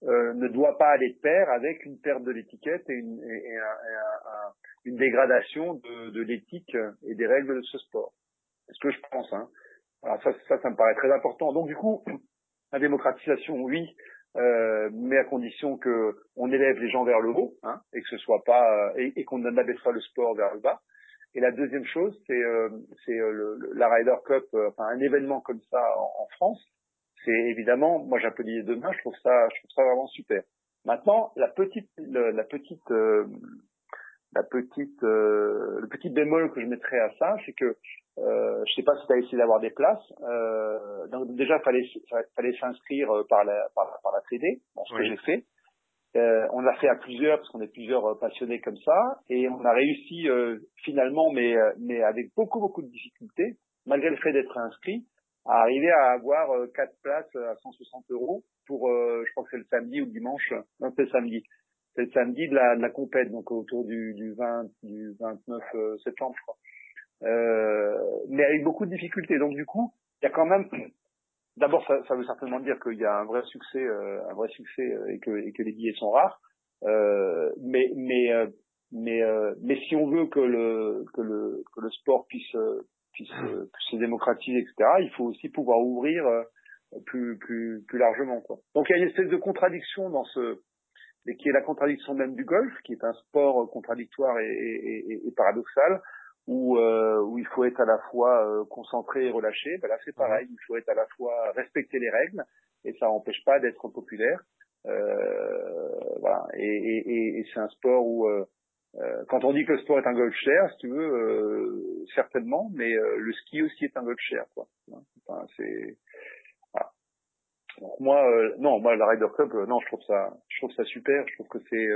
Speaker 3: euh, ne doit pas aller de pair avec une perte de l'étiquette et, une, et, un, un, une dégradation de, de l'éthique et des règles de ce sport. C'est ce que je pense. Hein. Alors ça, ça, ça me paraît très important. Donc du coup, la démocratisation, oui, euh, mais à condition que on élève les gens vers le haut, hein, et que ce soit pas euh, et, et qu'on n'abaisse pas le sport vers le bas. Et la deuxième chose, c'est euh, le, la Ryder Cup, enfin un événement comme ça en, France. C'est évidemment, moi j'applaudis demain, je trouve ça, je trouve ça vraiment super. Maintenant, la petite, la petite, la petite, le petit bémol que je mettrais à ça, c'est que euh, je sais pas si tu as essayé d'avoir des places. Euh, donc déjà, fallait fallait s'inscrire par la par, par la 3D, bon, ce que j'ai fait. Euh, on l'a fait à plusieurs parce qu'on est plusieurs euh, passionnés comme ça et on a réussi euh, finalement, mais mais avec beaucoup beaucoup de difficultés, malgré le fait d'être inscrit, à arriver à avoir quatre places à 160 euros pour, je crois que c'est le samedi ou le dimanche, non c'est le samedi, c'est le samedi de la de la compète donc autour du du 20 du 29 septembre je crois. Mais avec beaucoup de difficultés donc du coup il y a quand même D'abord, ça, ça, veut certainement dire qu'il y a un vrai succès, euh, un vrai succès euh, et, que, et que les billets sont rares. Euh, mais mais euh, mais mais si on veut que le que le que le sport puisse puisse, puisse se démocratiser, etc., il faut aussi pouvoir ouvrir plus plus plus largement quoi. Donc il y a une espèce de contradiction dans ce et qui est la contradiction même du golf, qui est un sport contradictoire et, et, et paradoxal, où, euh, où il faut être à la fois euh, concentré et relâché. Ben là, c'est pareil. Il faut être à la fois respecter les règles et ça n'empêche pas d'être populaire. Euh, voilà. Et, et, et c'est un sport où, euh, euh, quand on dit que le sport est un golf cher, si tu veux, certainement, mais le ski aussi est un golf cher, quoi. Enfin, c'est voilà. Donc moi, non, moi la Ryder Cup, non, je trouve ça, je trouve ça super. Je trouve que c'est,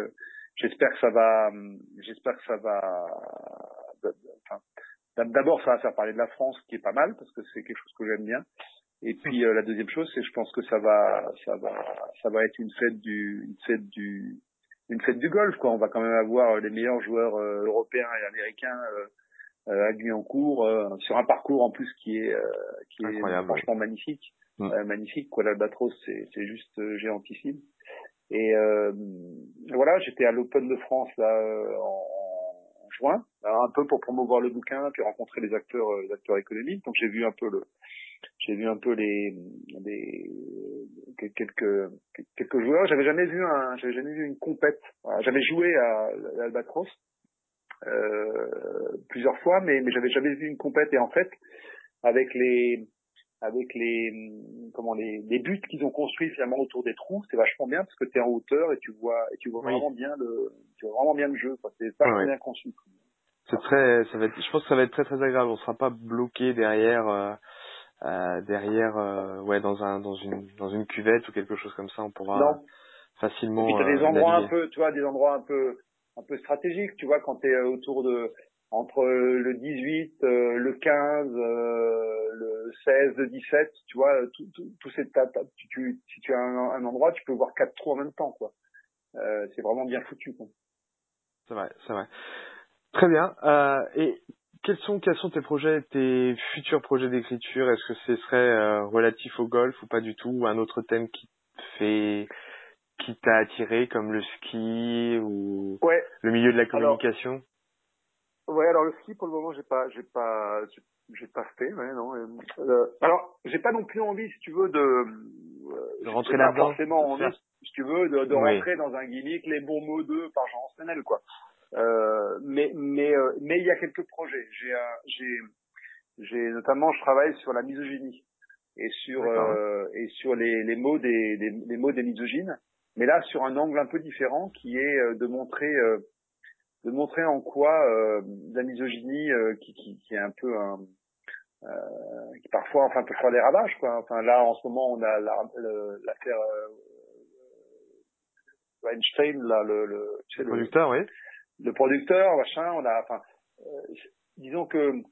Speaker 3: j'espère que ça va, j'espère que ça va D'abord, ça va faire parler de la France, qui est pas mal parce que c'est quelque chose que j'aime bien. Et puis euh, la deuxième chose, c'est je pense que ça va, ça va, ça va être une fête du, une fête du, une fête du golf. Quoi. On va quand même avoir les meilleurs joueurs euh, européens et américains euh, à Guyancourt sur un parcours en plus qui est, qui est franchement magnifique, mm. magnifique. Quoi, l'Albatros, c'est, c'est juste géantissime. Et voilà, j'étais à l'Open de France là en juin, un peu pour promouvoir le bouquin, puis rencontrer les acteurs, euh, les acteurs économiques. Donc j'ai vu un peu le, j'ai vu un peu les, les quelques quelques joueurs. J'avais jamais vu un, j'avais jamais vu une compète. J'avais joué à l'Albatros euh, plusieurs fois, mais mais j'avais jamais vu une compète. Et en fait, avec les avec les comment les, les buts qu'ils ont construits finalement autour des trous, c'est vachement bien parce que tu es en hauteur et tu vois et tu vois vraiment bien le tu vois vraiment bien le jeu. C'est pas très bien conçu.
Speaker 2: C'est très ça va être je pense que ça va être très très agréable. On sera pas bloqué derrière euh, euh, derrière euh, ouais dans un dans une dans une cuvette ou quelque chose comme ça. On pourra non. facilement.
Speaker 3: Et puis des endroits un peu tu vois des endroits un peu un peu stratégiques. Tu vois quand tu es autour de entre le 18, euh, le 15, euh, le 16, le 17, tu vois, tout, tout, tout ces tu, tu, si tu as un, endroit, tu peux voir quatre trous en même temps, quoi. Euh, c'est vraiment bien foutu, quoi.
Speaker 2: C'est vrai, c'est vrai. Très bien. Euh, et quels sont quels sont tes projets, tes futurs projets d'écriture? Est-ce que ce serait relatif au golf ou pas du tout Ou un autre thème qui fait qui t'a attiré comme le ski ou
Speaker 3: ouais.
Speaker 2: le milieu de la communication?
Speaker 3: Ouais, alors le ski pour le moment j'ai pas j'ai pas j'ai pas fait, ouais, non. Euh, alors j'ai pas non plus envie, si tu veux, de,
Speaker 2: de rentrer là-dedans.
Speaker 3: Forcément envie, si tu veux, de, de rentrer dans un gimmick, les bons mots de par Jean Stenel, quoi. Euh, mais mais euh, mais il y a quelques projets. J'ai j'ai j'ai notamment je travaille sur la misogynie et sur euh, et sur les les mots des, des les mots des misogynes, mais là sur un angle un peu différent qui est euh, de montrer de montrer en quoi euh, la misogynie euh, qui, qui, qui, est un peu un euh, qui parfois enfin peut faire des ravages quoi enfin là en ce moment on a l'affaire euh, Weinstein là le, le,
Speaker 2: tu sais, le producteur oui
Speaker 3: le producteur machin on a enfin disons que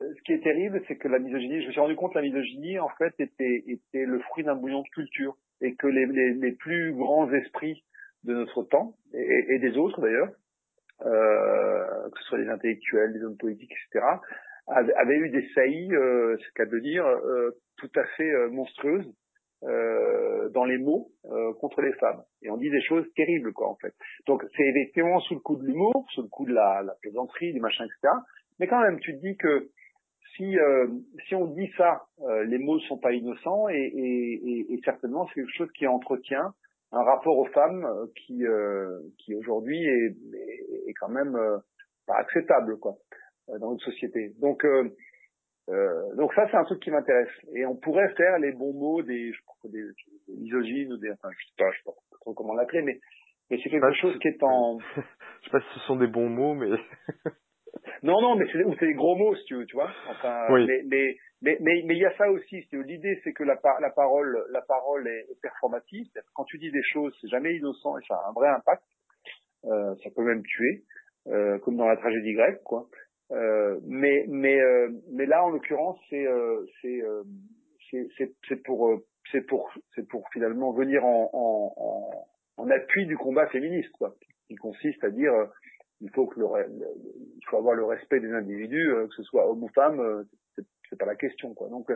Speaker 3: ce qui est terrible, c'est que la misogynie, je me suis rendu compte que la misogynie, en fait, était, était le fruit d'un bouillon de culture. Et que les, les, les, plus grands esprits de notre temps, et, et des autres d'ailleurs, que ce soit des intellectuels, des hommes politiques, etc., avaient eu des saillies, euh, c'est qu'à de dire, euh, tout à fait euh, monstrueuses euh, dans les mots euh, contre les femmes. Et on dit des choses terribles, quoi, en fait. Donc c'est effectivement sous le coup de l'humour, sous le coup de la, la plaisanterie, du machin, etc. Mais quand même, tu te dis que si si on dit ça, les mots sont pas innocents et, et, et certainement c'est quelque chose qui entretient un rapport aux femmes euh, qui euh, qui aujourd'hui est, est, quand même euh, pas acceptable quoi. dans notre société. Donc euh, donc ça c'est un truc qui m'intéresse et on pourrait faire les bons mots des, je crois, des, des misogynes ou des enfin je sais pas je sais pas trop comment l'appeler mais mais c'est quelque chose qui est en
Speaker 2: je sais pas si ce sont des bons mots mais
Speaker 3: non non mais c'est ou c'est des gros mots si tu veux tu vois enfin
Speaker 2: oui.
Speaker 3: Mais mais mais il y a ça aussi l'idée c'est que la la parole la parole est, performative. Quand tu dis des choses c'est jamais innocent et ça a un vrai impact. Euh, ça peut même tuer euh, comme dans la tragédie grecque quoi. Euh, mais mais euh, mais là en l'occurrence c'est euh, c'est pour c'est pour c'est pour finalement venir en, en, en, appui du combat féministe quoi. Qui consiste à dire il faut que le, il faut avoir le respect des individus que ce soit homme ou femme c'est pas la question quoi donc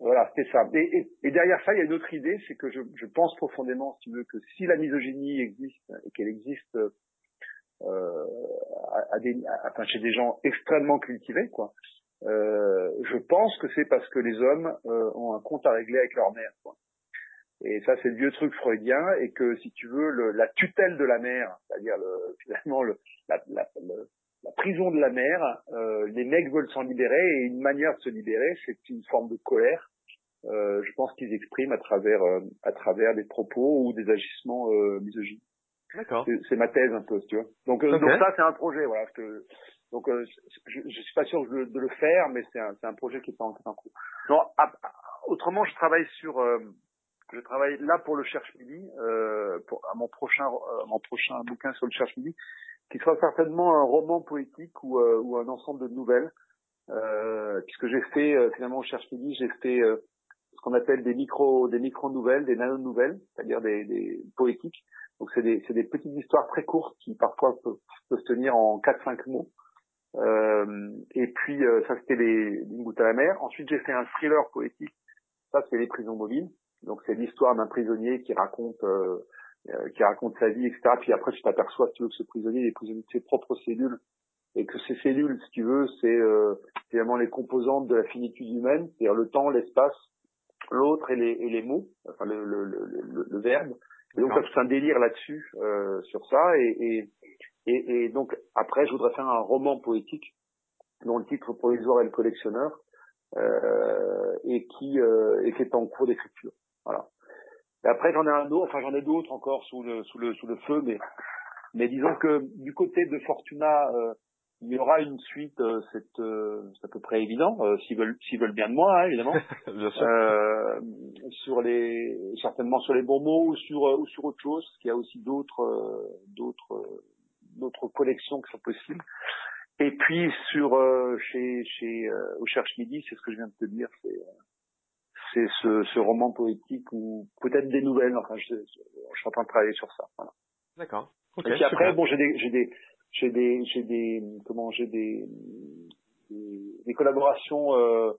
Speaker 3: voilà c'était ça et, derrière ça il y a une autre idée c'est que je, pense profondément si tu veux que si la misogynie existe et qu'elle existe euh, chez des gens extrêmement cultivés, quoi. Euh, je pense que c'est parce que les hommes euh, ont un compte à régler avec leur mère. Et ça, c'est le vieux truc freudien, et que si tu veux, le, la tutelle de la mère, c'est-à-dire le, finalement le, la, la, la, prison de la mère, euh, les mecs veulent s'en libérer, et une manière de se libérer, c'est une forme de colère. Euh, je pense qu'ils expriment à travers à travers des propos ou des agissements misogynes.
Speaker 2: D'accord.
Speaker 3: C'est ma thèse un peu, tu vois. Donc, euh, donc ça, c'est un projet, voilà. Que, donc, euh, je, je suis pas sûr de, de le faire, mais c'est un, un projet qui est en, en cours. Non, autrement, je travaille sur, euh, je travaille là pour le Cherche Midi, euh, pour, à mon prochain, mon prochain bouquin sur le Cherche Midi, qui sera certainement un roman poétique ou, ou un ensemble de nouvelles, puisque j'ai fait finalement au Cherche Midi, j'ai fait ce qu'on appelle des micro, des micro nouvelles, des nano nouvelles, c'est-à-dire des, des poétiques donc c'est des, des, petites histoires très courtes qui parfois peuvent, se tenir en 4-5 mots. Euh, et puis euh, ça c'était les d'une goutte à la mer. Ensuite j'ai fait un thriller poétique. Ça c'est les prisons mobiles. Donc c'est l'histoire d'un prisonnier qui raconte euh, qui raconte sa vie, etc. Puis après tu t'aperçois tu veux que ce prisonnier est prisonnier de ses propres cellules et que ces cellules, si tu veux, c'est euh, finalement les composantes de la finitude humaine, c'est-à-dire le temps, l'espace, l'autre et les, et les mots, enfin le, le, le, le verbe. Et donc, c'est un délire là-dessus, euh, sur ça. Et, et, et, donc, après, je voudrais faire un roman poétique dont le titre provisoire est Le Collectionneur euh, et, qui, euh, et qui est en cours d'écriture. Voilà. Et après, j'en ai un autre, enfin, j'en ai d'autres encore sous le, sous le, sous le feu, mais, mais disons que du côté de Fortuna, euh, il y aura une suite, euh, c'est euh, à peu près évident, euh, s'ils veulent s'ils veulent bien de moi, hein, évidemment.
Speaker 2: bien sûr.
Speaker 3: Euh, sur les certainement sur les bons mots ou sur ou sur autre chose, parce qu'il y a aussi d'autres d'autres d'autres collections qui sont possibles. Et puis sur chez chez au Cherche Midi, c'est ce que je viens de te dire, c'est c'est ce, ce roman poétique ou peut-être des nouvelles. Enfin, je, je, suis en train de travailler sur ça. Voilà.
Speaker 2: D'accord.
Speaker 3: Okay, et puis après, bon, j'ai des j'ai des j'ai des j'ai des comment j'ai des, des, collaborations euh,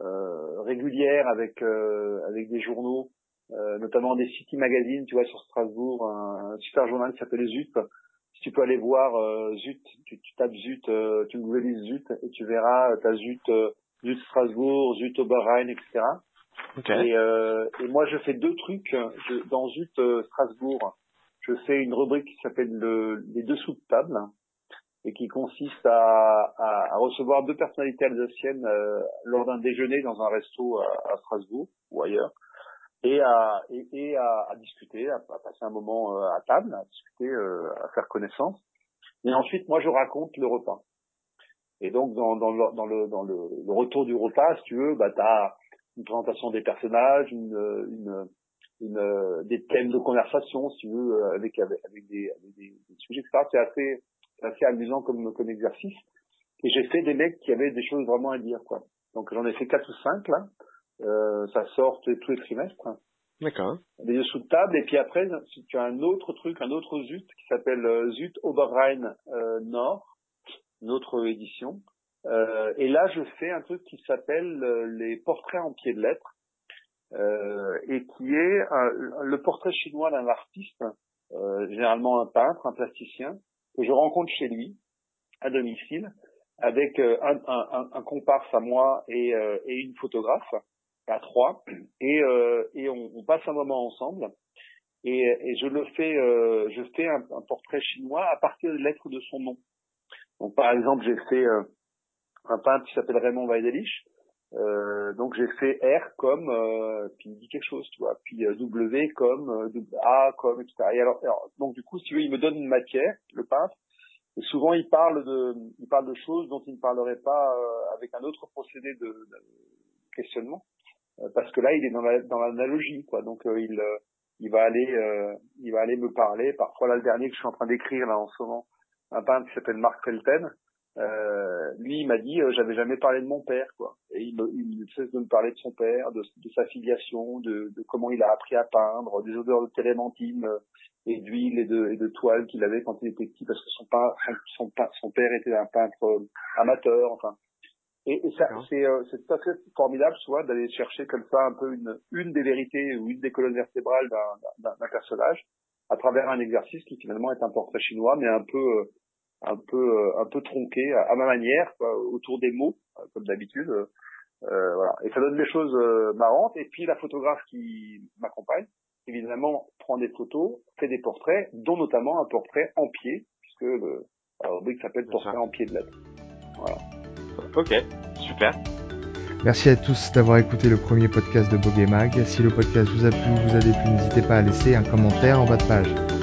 Speaker 3: euh, régulières avec euh, avec des journaux, euh, notamment des City Magazine, tu vois, sur Strasbourg, un, super journal qui s'appelle Zut. Si tu peux aller voir euh, Zut, tu, tu tapes Zut, tu googlises Zut et tu verras, t'as Zut, Zut Strasbourg, Zut Oberrhein, etc.
Speaker 2: Okay.
Speaker 3: Et, et moi, je fais deux trucs je, dans Zut Strasbourg je fais une rubrique qui s'appelle le, les dessous de table et qui consiste à, à, à recevoir deux personnalités alsaciennes euh, lors d'un déjeuner dans un resto à, à, Strasbourg ou ailleurs et à, et, et à, discuter, à, passer un moment euh, à table, à discuter, euh, à faire connaissance. Et ensuite, moi, je raconte le repas. Et donc, dans, dans, le, dans, le, dans le, retour du repas, si tu veux, bah, tu as une présentation des personnages, une, une, une, des thèmes de conversation, si tu veux, avec, avec, avec, des, avec des, des sujets, etc. C'est assez, c'est assez amusant comme, comme exercice. Et j'ai fait des mecs qui avaient des choses vraiment à dire, quoi. Donc j'en ai fait quatre ou cinq là. Euh, ça sort tous les trimestres.
Speaker 2: D'accord.
Speaker 3: Des jeux sous table. Et puis après, tu as un autre truc, un autre Zut qui s'appelle euh, Zut Oberrhein euh, Nord, une autre édition. Euh, et là, je fais un truc qui s'appelle euh, les portraits en pied de lettres. Euh, et qui est le portrait chinois d'un artiste, généralement un peintre, un plasticien, que je rencontre chez lui, à domicile, avec euh, un, un, un, comparse à moi et, euh, et une photographe, à trois, et, euh, et on, on, passe un moment ensemble. Et, et je le fais, je fais un, portrait chinois à partir des lettres de son nom. Donc par exemple, j'ai fait un peintre qui s'appelle Raymond Weidelich. Euh, donc j'ai fait R comme euh, puis il dit quelque chose, tu vois, puis euh, W comme euh, A comme etc. Et alors, donc du coup, si tu veux, il me donne une matière, le peintre, et souvent il parle de il parle de choses dont il ne parlerait pas avec un autre procédé de, de questionnement, parce que là il est dans la dans l'analogie, quoi. Donc il il va aller il va aller me parler. Parfois là le dernier que je suis en train d'écrire là en ce moment, un peintre qui s'appelle Marc Felten euh, lui, il m'a dit, euh, j'avais jamais parlé de mon père, quoi. Et il, me, il cesse de me parler de son père, de, de sa filiation, de, de, comment il a appris à peindre, des odeurs de télémentine euh, et d'huile et de, et de toile qu'il avait quand il était petit, parce que son, son, son père était un peintre euh, amateur, enfin. Et, et ça, c'est, c'est tout à fait formidable, soit d'aller chercher comme ça un peu une, une des vérités ou une des colonnes vertébrales d'un, d'un personnage à travers un exercice qui finalement est un portrait chinois, mais un peu un peu euh, un peu tronqué à, ma manière quoi, autour des mots euh, comme d'habitude euh, voilà. Et ça donne des choses marrantes. Et puis la photographe qui m'accompagne évidemment prend des photos fait des portraits dont notamment un portrait en pied puisque le la rubrique s'appelle portrait en pied de lettres voilà.
Speaker 2: Ok super.
Speaker 1: Merci à tous d'avoir écouté le premier podcast de Mag. Si le podcast vous a plu ou vous a déplu, n'hésitez pas à laisser un commentaire en bas de page.